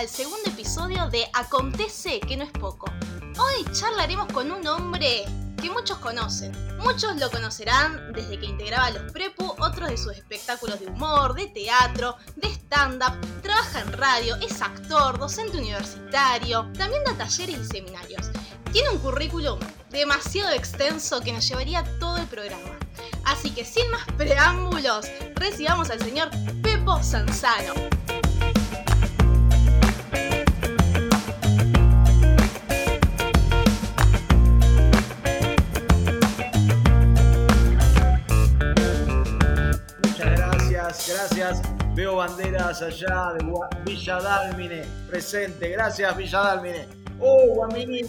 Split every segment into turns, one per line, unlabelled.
al segundo episodio de Acontece que no es poco. Hoy charlaremos con un hombre que muchos conocen. Muchos lo conocerán desde que integraba los Prepu, otros de sus espectáculos de humor, de teatro, de stand-up, trabaja en radio, es actor, docente universitario, también da talleres y seminarios. Tiene un currículum demasiado extenso que nos llevaría todo el programa. Así que sin más preámbulos, recibamos al señor Pepo Sanzano.
Gracias. Veo banderas allá de Villa Dálmine, presente. Gracias, Villa Dálmine. Oh, Guaminín,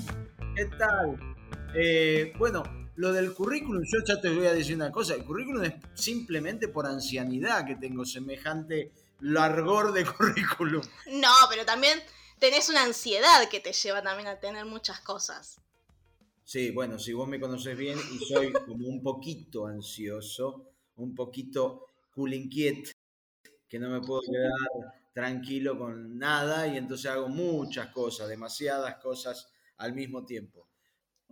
¿qué tal? Eh, bueno, lo del currículum, yo ya te voy a decir una cosa. El currículum es simplemente por ancianidad que tengo semejante largor de currículum.
No, pero también tenés una ansiedad que te lleva también a tener muchas cosas.
Sí, bueno, si vos me conoces bien y soy como un poquito ansioso, un poquito culinquiet, que no me puedo quedar tranquilo con nada y entonces hago muchas cosas, demasiadas cosas al mismo tiempo.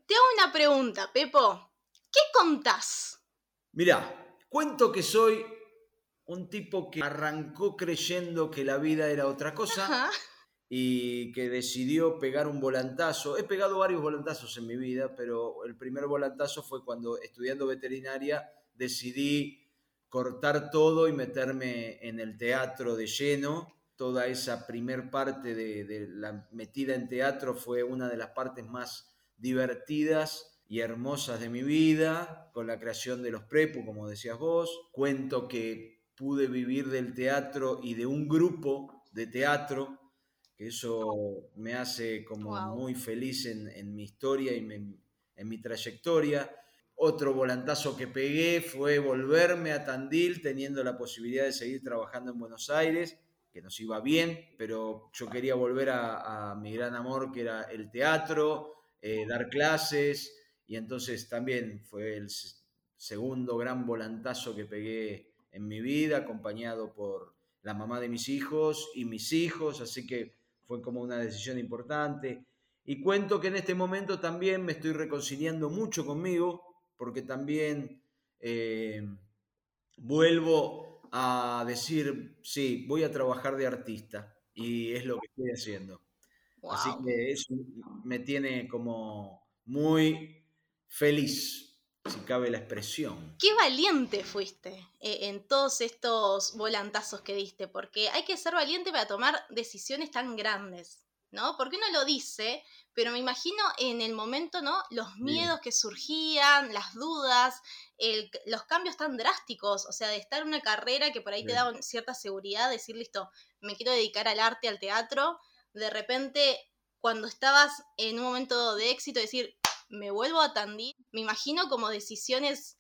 Te hago una pregunta, Pepo. ¿Qué contás?
Mirá, cuento que soy un tipo que arrancó creyendo que la vida era otra cosa
Ajá.
y que decidió pegar un volantazo. He pegado varios volantazos en mi vida, pero el primer volantazo fue cuando estudiando veterinaria decidí cortar todo y meterme en el teatro de lleno. Toda esa primer parte de, de la metida en teatro fue una de las partes más divertidas y hermosas de mi vida, con la creación de los prepu, como decías vos. Cuento que pude vivir del teatro y de un grupo de teatro que eso me hace como
Wow.
muy feliz en, en mi historia y me- en mi trayectoria. Otro volantazo que pegué fue volverme a Tandil teniendo la posibilidad de seguir trabajando en Buenos Aires, que nos iba bien, pero yo quería volver a, mi gran amor que era el teatro, eh, dar clases y entonces también fue el segundo gran volantazo que pegué en mi vida, acompañado por la mamá de mis hijos y mis hijos, así que fue como una decisión importante. Y cuento que en este momento también me estoy reconciliando mucho conmigo, porque también eh, vuelvo a decir, sí, voy a trabajar de artista, y es lo que estoy haciendo. Así que eso me tiene como muy feliz, si cabe la expresión.
Qué valiente fuiste eh, en todos estos volantazos que diste, porque hay que ser valiente para tomar decisiones tan grandes, ¿no? Porque uno lo dice, pero me imagino en el momento, ¿no? Los miedos que surgían, las dudas, el- los cambios tan drásticos, o sea, de estar en una carrera que por ahí te
Sí.
daba cierta seguridad, decir, listo, me quiero dedicar al arte, al teatro, de repente, cuando estabas en un momento de éxito, decir, me vuelvo a Tandil, me imagino como decisiones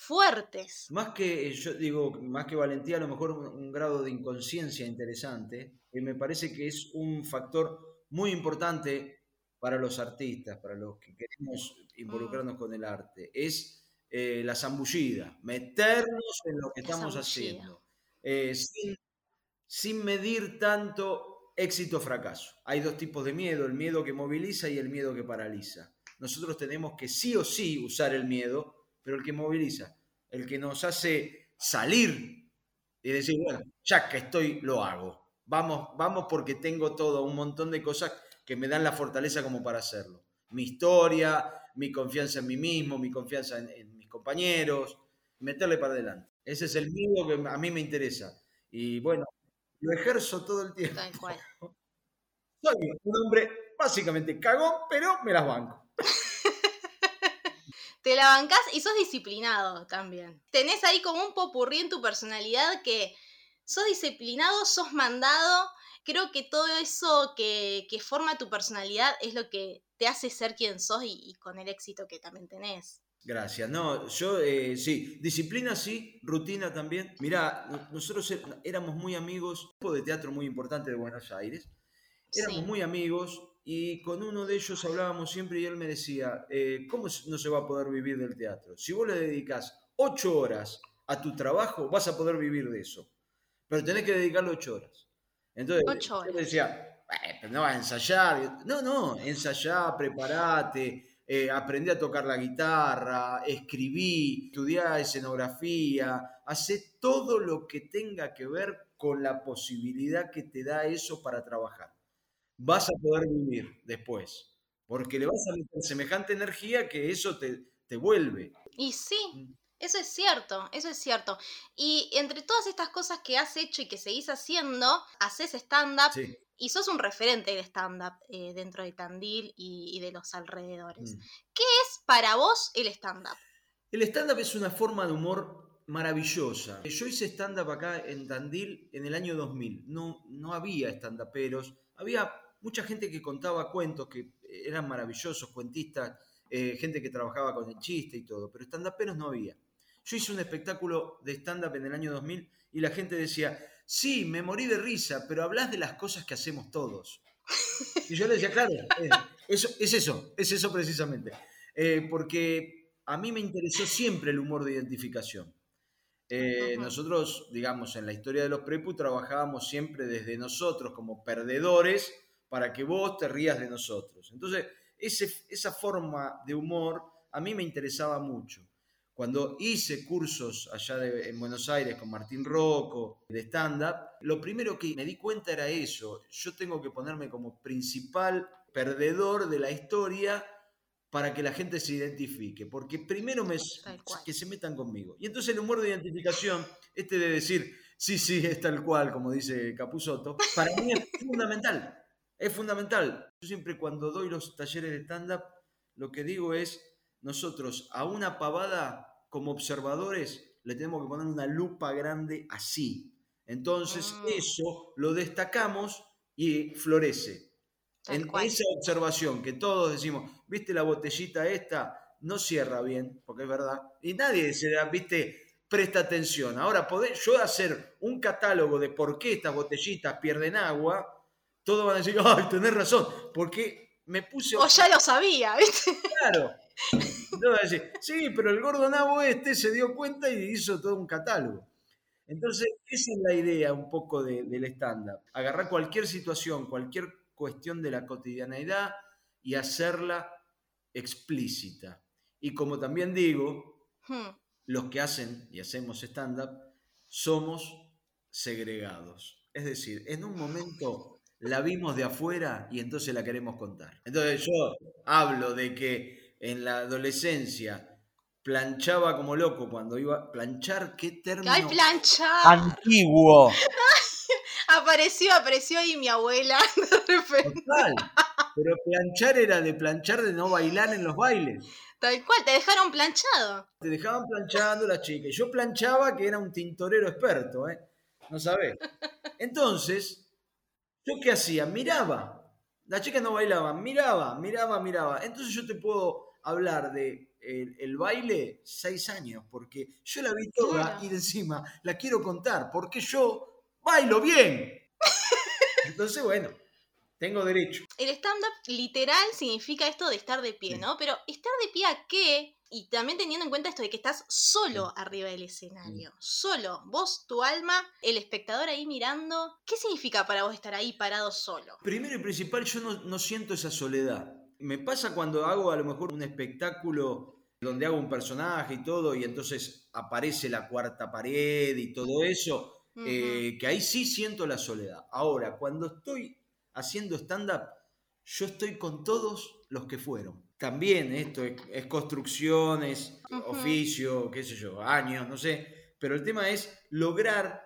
fuertes.
Más que, yo digo, más que valentía, a lo mejor un, un grado de inconsciencia interesante, y me parece que es un factor muy importante para los artistas, para los que queremos involucrarnos con el arte, es eh, la zambullida, meternos en lo que
La
estamos
zambullida.
haciendo, eh, sin, sin medir tanto éxito o fracaso. Hay dos tipos de miedo, el miedo que moviliza y el miedo que paraliza. Nosotros tenemos que sí o sí usar el miedo, pero el que moviliza, el que nos hace salir y decir, bueno, ya que estoy, lo hago. Vamos, vamos porque tengo todo, un montón de cosas que me dan la fortaleza como para hacerlo. Mi historia, mi confianza en mí mismo, mi confianza en, en mis compañeros, meterle para adelante. Ese es el miedo que a mí me interesa. Y bueno, lo ejerzo todo el tiempo.
Tal cual.
Soy un hombre básicamente cagón, pero me las banco.
Te la bancás y sos disciplinado también. Tenés ahí como un popurrí en tu personalidad que sos disciplinado, sos mandado. Creo que todo eso que, que forma tu personalidad es lo que te hace ser quien sos y, y con el éxito que también tenés.
Gracias. No, yo eh, sí, disciplina sí, rutina también. Mirá, nosotros éramos muy amigos, un grupo de teatro muy importante de Buenos Aires. Éramos
Sí.
muy amigos y con uno de ellos hablábamos siempre y él me decía, eh, ¿cómo no se va a poder vivir del teatro? Si vos le dedicas ocho horas a tu trabajo, vas a poder vivir de eso. Pero tenés que dedicarle ocho horas. Entonces,
Ocho
yo le
horas.
decía, pero no vas a ensayar. No, no, ensayá, preparate, eh, aprendí a tocar la guitarra, escribí, estudiá escenografía, hace todo lo que tenga que ver con la posibilidad que te da eso para trabajar. Vas a poder vivir después, porque le vas a meter semejante energía que eso te, te vuelve.
Y sí, mm. eso es cierto, eso es cierto. Y entre todas estas cosas que has hecho y que seguís haciendo, haces stand-up, y sos un referente del stand-up eh, dentro de Tandil y, de los alrededores. Mm. ¿Qué es para vos el stand-up?
El stand-up es una forma de humor maravillosa. Yo hice stand-up acá en Tandil en el año 2000. No, no había stand-uperos. Había mucha gente que contaba cuentos que eran maravillosos, cuentistas, eh, gente que trabajaba con el chiste y todo, pero stand-uperos no había. Yo hice un espectáculo de stand-up en el año 2000 y la gente decía, sí, me morí de risa, pero hablas de las cosas que hacemos todos. Y yo le decía, claro, eh, eso, es eso, es eso precisamente. Eh, porque a mí me interesó siempre el humor de identificación. Eh, nosotros, digamos, en la historia de los Prepu trabajábamos siempre desde nosotros como perdedores para que vos te rías de nosotros. Entonces, esa forma de humor a mí me interesaba mucho. Cuando hice cursos allá en Buenos Aires con Martín Rocco de stand-up, lo primero que me di cuenta era eso. Yo tengo que ponerme como principal perdedor de la historia para que la gente se identifique, porque primero me, que se metan conmigo. Y entonces el humor de identificación, este de decir, sí, sí, es tal cual, como dice Capusotto, para mí es fundamental, es fundamental. Yo siempre cuando doy los talleres de stand-up, lo que digo es, nosotros a una pavada como observadores le tenemos que poner una lupa grande así. Entonces ah. eso lo destacamos y florece. en esa observación que todos decimos, viste la botellita esta, no cierra bien, porque es verdad. Y nadie se da, viste, presta atención. Ahora, poder, yo hacer un catálogo de por qué estas botellitas pierden agua, todos van a decir, ay, tenés razón, porque me puse...
O ya lo sabía, ¿viste?
Claro, no, decir, sí, pero el gordo nabo este se dio cuenta y hizo todo un catálogo. Entonces, esa es la idea un poco del estándar. Agarrar cualquier situación, cualquier cuestión de la cotidianeidad y hacerla explícita. Y como también digo, hmm. los que hacen y hacemos stand-up somos segregados. Es decir, en un momento la vimos de afuera y entonces la queremos contar. Entonces yo hablo de que en la adolescencia planchaba como loco cuando iba a planchar, qué término
¡Ay, planchar!
antiguo.
apareció, apareció ahí mi abuela de repente.
Total. Pero planchar era de planchar de no bailar en los bailes.
Tal cual, te dejaron planchado.
Te dejaban planchando la chica. Y yo planchaba que era un tintorero experto, ¿eh? No sabés. Entonces, ¿yo qué hacía? Miraba. Las chicas no bailaban, miraba, miraba, miraba. Entonces yo te puedo hablar de el, baile seis años, porque yo la vi toda y de encima la quiero contar, porque yo bailo bien. Entonces, bueno, tengo derecho.
El stand-up literal significa esto de estar de pie, ¿no? Pero estar de pie a qué? Y también teniendo en cuenta esto de que estás solo arriba del escenario, solo, vos, tu alma, el espectador ahí mirando, ¿qué significa para vos estar ahí parado solo?
Primero y principal, yo no, no siento esa soledad. Me pasa cuando hago a lo mejor un espectáculo donde hago un personaje y todo, y entonces aparece la cuarta pared y todo eso, eh, que ahí sí siento la soledad. Ahora, cuando estoy haciendo stand-up, yo estoy con todos los que fueron. También esto es, construcciones, oficio, qué sé yo, años, no sé, pero el tema es lograr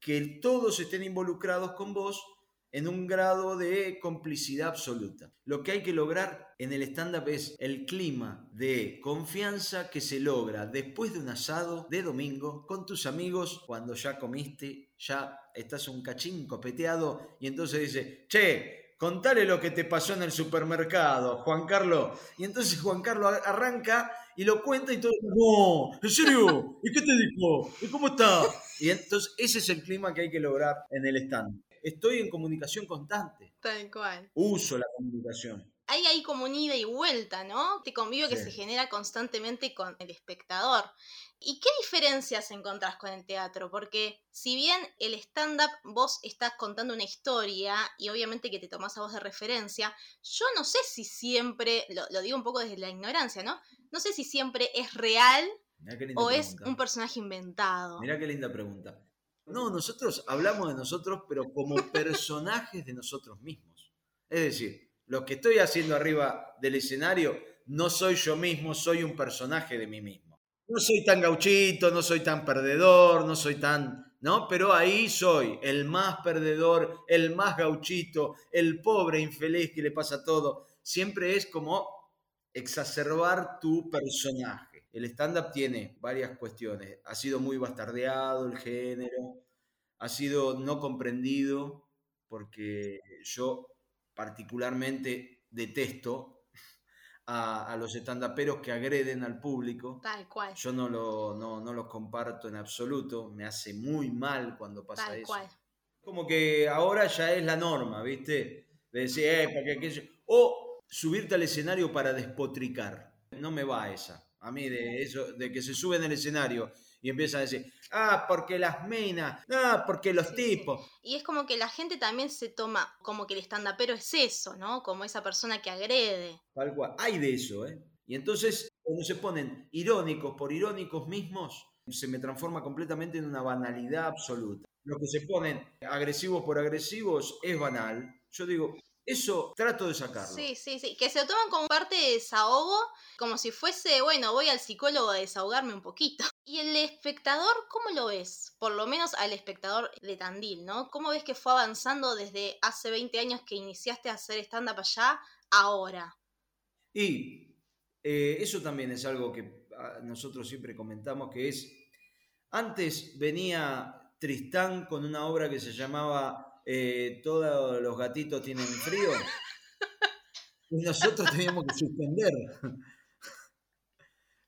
que todos estén involucrados con vos en un grado de complicidad absoluta. Lo que hay que lograr en el stand-up es el clima de confianza que se logra después de un asado de domingo con tus amigos cuando ya comiste, ya estás un cachín copeteado y entonces dice, che, contale lo que te pasó en el supermercado, Juan Carlos. Y entonces Juan Carlos arranca y lo cuenta y todo, no, ¿en serio? ¿Y qué te dijo? ¿Y cómo está? Y entonces ese es el clima que hay que lograr en el stand estoy en comunicación constante.
Tal cual.
Uso la comunicación.
Hay ahí como un ida y vuelta, ¿no? Te convivio que se genera constantemente con el espectador. ¿Y qué diferencias encontrás con el teatro? Porque si bien el stand-up vos estás contando una historia y obviamente que te tomás a vos de referencia, yo no sé si siempre, lo, lo digo un poco desde la ignorancia, ¿no? No sé si siempre es real o es un personaje inventado.
Mirá qué linda pregunta. No, nosotros hablamos de nosotros, pero como personajes de nosotros mismos. Es decir, lo que estoy haciendo arriba del escenario no soy yo mismo, soy un personaje de mí mismo. No soy tan gauchito, no soy tan perdedor, no soy tan... ¿No? Pero ahí soy el más perdedor, el más gauchito, el pobre infeliz que le pasa todo. Siempre es como exacerbar tu personaje. El stand-up tiene varias cuestiones. Ha sido muy bastardeado el género, ha sido no comprendido, porque yo particularmente detesto a, a los estandaperos que agreden al público.
Tal cual,
Yo no, lo, no, no los comparto en absoluto, me hace muy mal cuando pasa
tal
eso.
cual.
Como que ahora ya es la norma, ¿viste? De decir, eh, aquello- O subirte al escenario para despotricar. No me va esa. A mí de eso, de que se suben al escenario y empiezan a decir, ah, porque las minas, ah, porque los
Sí, sí.
tipos.
Y es como que la gente también se toma como que el stand-upero es eso, ¿no? Como esa persona que agrede.
Tal cual. Hay de eso, ¿eh? Y entonces, cuando se ponen irónicos por irónicos mismos, se me transforma completamente en una banalidad absoluta. Los que se ponen agresivos por agresivos es banal. Yo digo, eso trato de sacarlo.
Sí, sí, sí. Que se lo toman como parte de desahogo, como si fuese, bueno, voy al psicólogo a desahogarme un poquito. Y el espectador, ¿cómo lo ves? Por lo menos al espectador de Tandil, ¿no? ¿Cómo ves que fue avanzando desde hace 20 años que iniciaste a hacer stand-up allá, ahora?
Y eh, eso también es algo que ah, nosotros siempre comentamos, que es, antes venía Tristán con una obra que se llamaba eh, Todos los gatitos tienen frío, y nosotros teníamos que suspender.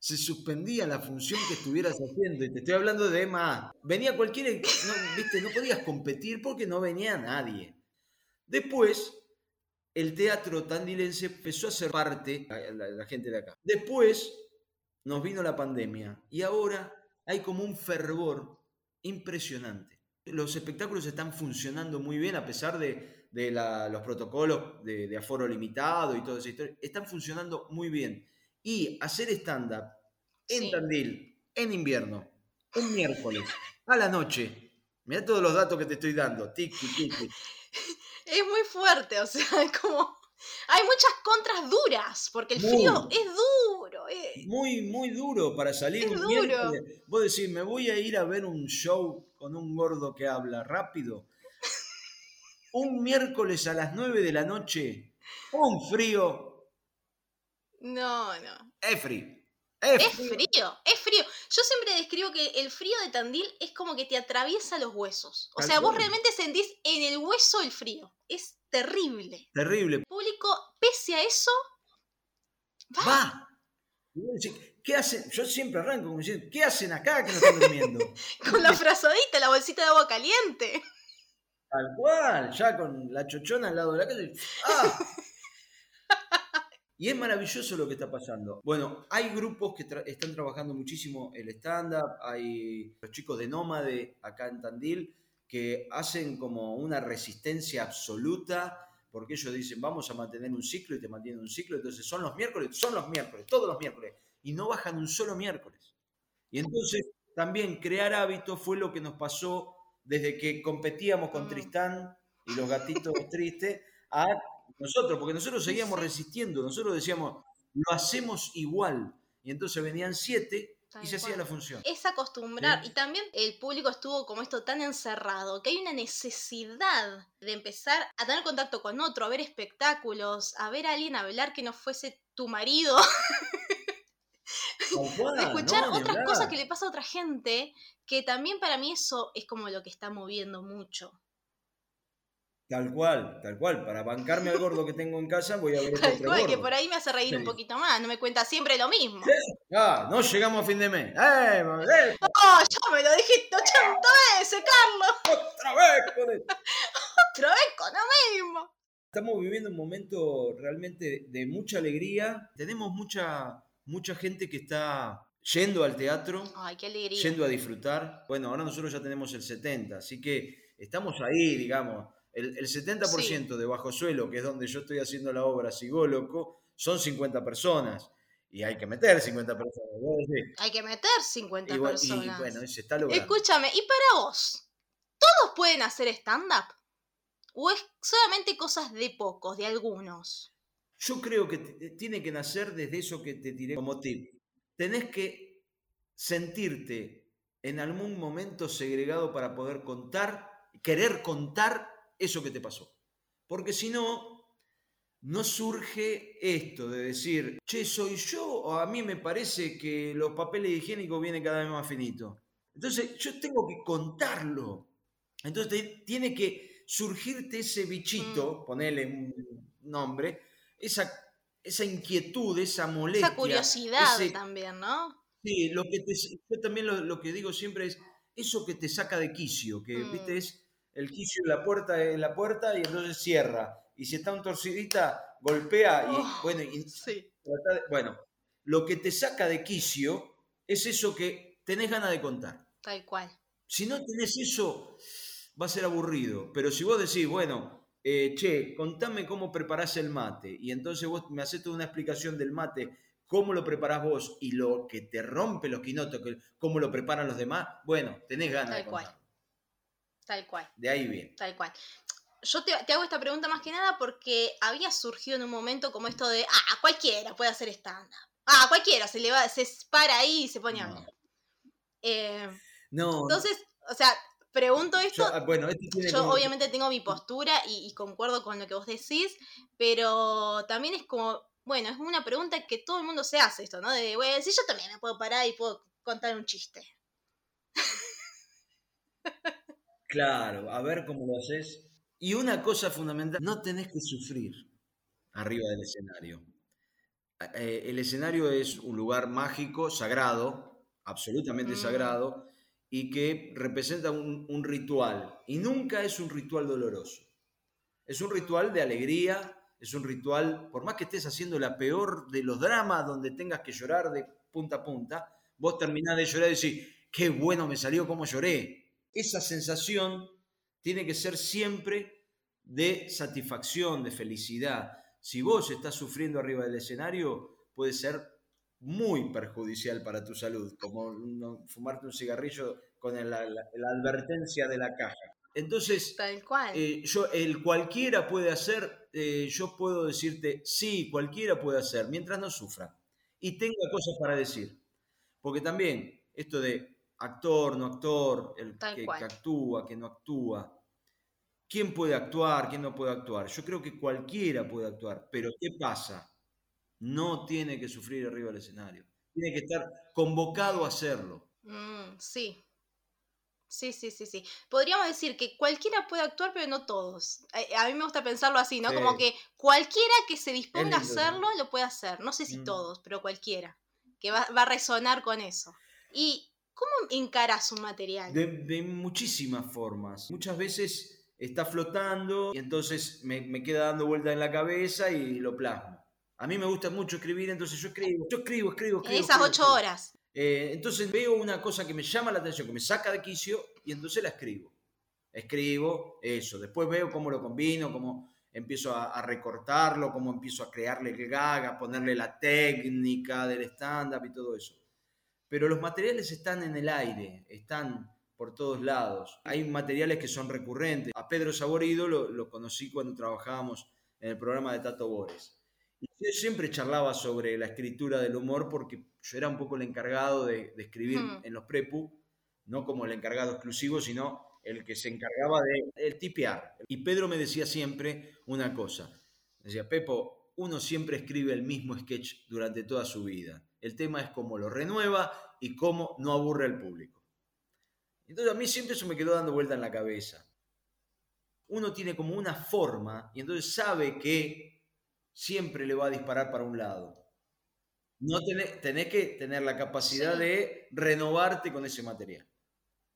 Se suspendía la función que estuvieras haciendo, y te estoy hablando de más. Venía cualquiera, no, ¿viste? no podías competir porque no venía nadie. Después, el teatro tandilense empezó a ser parte, la, la- gente de acá. Después nos vino la pandemia y ahora hay como un fervor impresionante. Los espectáculos están funcionando muy bien a pesar de, de los protocolos de, de aforo limitado y toda esa historia. Están funcionando muy bien. Y hacer stand-up en
Sí.
Tandil, en invierno, un miércoles, a la noche. Mira todos los datos que te estoy dando. Tiki, tiki.
Es muy fuerte, o sea, es como... Hay muchas contras duras, porque el
Muy.
frío es duro. eh.
muy, muy duro para salir
Es
un
duro.
miércoles. Vos decís, me voy a ir a ver un show con un gordo que habla rápido. Un miércoles a las 9 de la noche, un frío,
No, no.
es frío. Es frío.
es frío. Yo siempre describo que el frío de Tandil es como que te atraviesa los huesos. O sea, vos realmente sentís en el hueso el frío. Es terrible.
Terrible.
El público, pese a eso, va.
Va. ¿Qué hacen? Yo siempre arranco como diciendo, ¿qué hacen acá que no están durmiendo?
con la frazadita, la bolsita de agua caliente.
Tal cual, ya con la chochona al lado de la calle. ¡Ah! Y es maravilloso lo que está pasando. Bueno, hay grupos que tra- están trabajando muchísimo el stand-up, hay los chicos de Nómade acá en Tandil que hacen como una resistencia absoluta porque ellos dicen vamos a mantener un ciclo y te mantienen un ciclo, entonces son los miércoles, son los miércoles, todos los miércoles, y no bajan un solo miércoles. Y entonces también crear hábitos fue lo que nos pasó desde que competíamos con
Mm.
Tristán y los gatitos tristes a nosotros, porque nosotros seguíamos resistiendo, nosotros decíamos, lo hacemos igual. Y entonces venían siete y se hacía la función.
Es acostumbrar.
Sí.
Y también el público estuvo como esto tan encerrado que hay una necesidad de empezar a tener contacto con otro, a ver espectáculos, a ver a alguien hablar que no fuese tu marido,
cual,
de escuchar
no,
otras cosas que le pasa a otra gente, que también para mí eso es como lo que está moviendo mucho.
Tal cual, tal cual. Para bancarme al gordo que tengo en casa voy a ver
Tal
otro
cual, que por ahí me hace reír un
Sí.
poquito más, no me cuenta siempre lo mismo.
Ah, no llegamos a fin de mes. ¡Eh, eh,
¡Oh, ya me lo dijiste 80 veces, Carlos!
otra vez, joder!
Otra vez con lo mismo.
Estamos viviendo un momento realmente de mucha alegría. Tenemos mucha, mucha gente que está yendo al teatro,
Ay, qué alegría.
yendo a disfrutar. Bueno, ahora nosotros ya tenemos el 70, así que estamos ahí, digamos. El, el 70% de Bajo Suelo, que es donde yo estoy haciendo la obra Sigo Loco, son 50 personas. Y hay que meter 50 personas. Sí.
Hay que meter 50
Y, bu- y,
personas.
bueno, se está logrando.
Escúchame, ¿y para vos? ¿Todos pueden hacer stand-up? ¿O es solamente cosas de pocos, de algunos?
Yo creo que tiene que nacer desde eso que te tiré como tip. Tenés que sentirte en algún momento segregado para poder contar, querer contar eso que te pasó. Porque si no, no surge esto de decir, che, soy yo o a mí me parece que los papeles higiénicos vienen cada vez más finitos. Entonces yo tengo que contarlo. Entonces tiene que surgirte ese bichito, ponerle un nombre, esa, esa inquietud, esa molestia.
Esa curiosidad
ese-
también, ¿no?
Sí, lo que te, yo también lo, lo que digo siempre es eso que te saca de quicio, que
Mm.
viste es el quicio en la puerta en la puerta y entonces cierra. Y si está un torcidita, golpea y
Oh,
bueno, y
Sí.
trata de- bueno, lo que te saca de quicio es eso que tenés ganas de contar.
Tal cual.
Si no tenés eso, va a ser aburrido. Pero si vos decís, bueno, eh, che, contame cómo preparás el mate, y entonces vos me haces toda una explicación del mate, cómo lo preparás vos y lo que te rompe los quinotos, cómo lo preparan los demás, bueno, tenés ganas
Tal
de
cual. Tal cual.
De ahí viene.
Tal cual. Yo te, te hago esta pregunta más que nada porque había surgido en un momento como esto de, ah, cualquiera puede hacer stand-up. Ah, cualquiera se le va, se para ahí y se pone a
No.
hablar. Eh,
No,
entonces, o sea, pregunto
yo-
esto,
ah, bueno, tiene
yo
como-
obviamente tengo mi postura y, y concuerdo con lo que vos decís, pero también es como, bueno, es una pregunta que todo el mundo se hace esto, ¿no? De, bueno, si yo también me puedo parar y puedo contar un chiste.
Claro, a ver cómo lo haces. Y una cosa fundamental, no tenés que sufrir arriba del escenario. Eh, el escenario es un lugar mágico, sagrado, absolutamente
Mm.
sagrado, y que representa un, un ritual. Y nunca es un ritual doloroso. Es un ritual de alegría, es un ritual, por más que estés haciendo la peor de los dramas donde tengas que llorar de punta a punta, vos terminás de llorar y decís, qué bueno me salió, cómo lloré. Esa sensación tiene que ser siempre de satisfacción, de felicidad. Si vos estás sufriendo arriba del escenario, puede ser muy perjudicial para tu salud, como no- fumarte un cigarrillo con el- la, la- la advertencia de la caja. Entonces,
Tal cual.
eh, yo, el cualquiera puede hacer, eh, yo puedo decirte, sí, cualquiera puede hacer, mientras no sufra y tenga cosas para decir. Porque también esto de actor, no actor, el que, actúa, que no actúa, quién puede actuar, quién no puede actuar. Yo creo que cualquiera puede actuar, pero ¿qué pasa? No tiene que sufrir arriba del escenario. Tiene que estar convocado a hacerlo.
Mm, sí. Sí, sí, sí, sí. Podríamos decir que cualquiera puede actuar, pero no todos. A, a mí me gusta pensarlo así, ¿no?
Sí.
Como que cualquiera que se disponga a hacerlo lo puede hacer. No sé si
Mm.
todos, pero cualquiera. Que va, va a resonar con eso. ¿Y cómo encaras un material?
De, de muchísimas formas. Muchas veces está flotando y entonces me, me queda dando vuelta en la cabeza y lo plasmo. A mí me gusta mucho escribir, entonces yo escribo, yo escribo, escribo,
En
escribo.
esas
escribo,
ocho
escribo.
horas.
Eh, entonces veo una cosa que me llama la atención, que me saca de quicio y entonces la escribo. Escribo eso, después veo cómo lo combino, cómo empiezo a, a recortarlo, cómo empiezo a crearle el gag, a ponerle la técnica del stand-up y todo eso. Pero los materiales están en el aire, están por todos lados. Hay materiales que son recurrentes. A Pedro Saborido lo, lo conocí cuando trabajábamos en el programa de Tato Bores. Y yo siempre charlaba sobre la escritura del humor porque yo era un poco el encargado de, de escribir
Hmm.
en los prepu, no como el encargado exclusivo, sino el que se encargaba de el tipear. Y Pedro me decía siempre una cosa. Decía, Pepo, uno siempre escribe el mismo sketch durante toda su vida. El tema es cómo lo renueva y cómo no aburre al público. Entonces a mí siempre eso me quedó dando vuelta en la cabeza. Uno tiene como una forma y entonces sabe que siempre le va a disparar para un lado. No tenés, tenés que tener la capacidad
Sí.
de renovarte con ese material,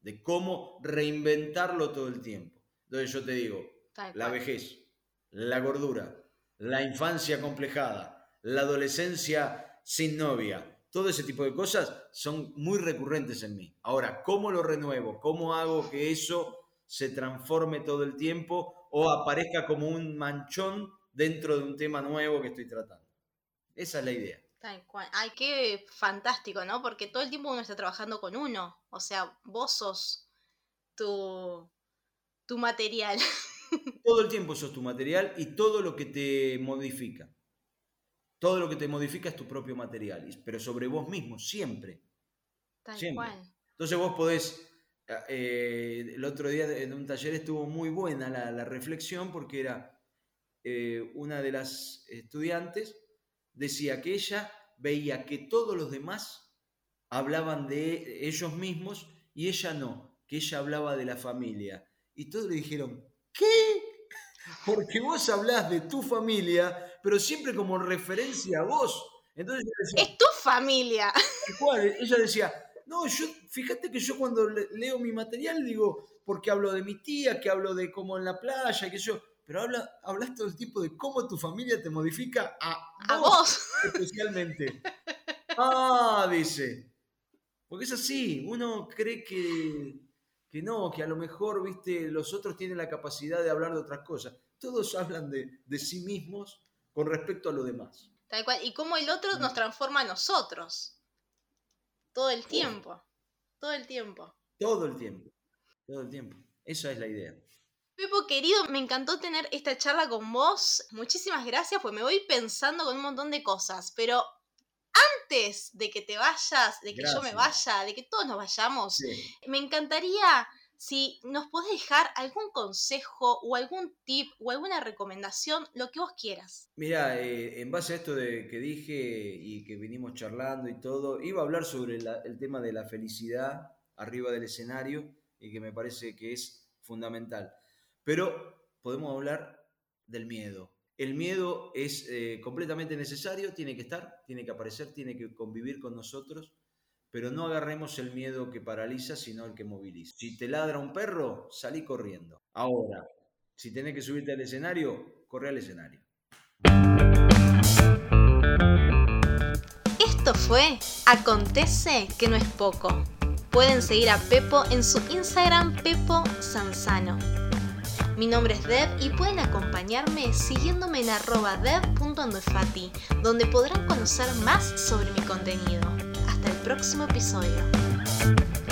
de cómo reinventarlo todo el tiempo. Entonces yo te digo, la vejez, la gordura, la infancia complejada, la adolescencia sin novia, todo ese tipo de cosas son muy recurrentes en mí. Ahora, ¿cómo lo renuevo? ¿Cómo hago que eso se transforme todo el tiempo o aparezca como un manchón dentro de un tema nuevo que estoy tratando? Esa es la idea.
Ay, qué fantástico, ¿no? Porque todo el tiempo uno está trabajando con uno. O sea, vos sos tu, tu material.
Todo el tiempo sos tu material y todo lo que te modifica. Todo lo que te modifica es tu propio material, pero sobre vos mismo, siempre.
Tal cual.
Entonces vos podés, eh, el otro día en un taller estuvo muy buena la, reflexión porque era eh, una de las estudiantes decía que ella veía que todos los demás hablaban de ellos mismos y ella no, que ella hablaba de la familia. Y todos le dijeron, ¿qué? Porque vos hablás de tu familia, pero siempre como referencia a vos. Entonces
es tu familia.
Ella decía, no, yo, fíjate que yo cuando leo mi material digo, porque hablo de mi tía, que hablo de cómo en la playa, que yo, pero habla, hablas todo el tiempo de cómo tu familia te modifica a,
vos,
especialmente. ah, dice. Porque es así, uno cree que, que no, que a lo mejor, viste, los otros tienen la capacidad de hablar de otras cosas. Todos hablan de, de sí mismos con respecto a lo demás.
Tal cual. Y cómo el otro nos transforma a nosotros. Todo el tiempo. Todo el tiempo.
Todo el tiempo. Todo el tiempo. Esa es la idea.
Pepo querido, me encantó tener esta charla con vos. Muchísimas gracias, pues me voy pensando con un montón de cosas. Pero antes de que te vayas, de que yo me vaya, de que todos nos vayamos, me encantaría si nos podés dejar algún consejo o algún tip o alguna recomendación, lo que vos quieras.
Mira, eh, en base a esto de que dije y que vinimos charlando y todo, iba a hablar sobre el tema de la felicidad arriba del escenario y que me parece que es fundamental. Pero podemos hablar del miedo. El miedo es eh, completamente necesario, tiene que estar, tiene que aparecer, tiene que convivir con nosotros, pero no agarremos el miedo que paraliza, sino el que moviliza. Si te ladra un perro, salí corriendo. Ahora, si tenés que subirte al escenario, corre al escenario.
Esto fue Acontece que no es poco. Pueden seguir a Pepo en su Instagram Pepo Sanzano. Mi nombre es Deb y pueden acompañarme siguiéndome en arroba donde podrán conocer más sobre mi contenido. Hasta el próximo episodio.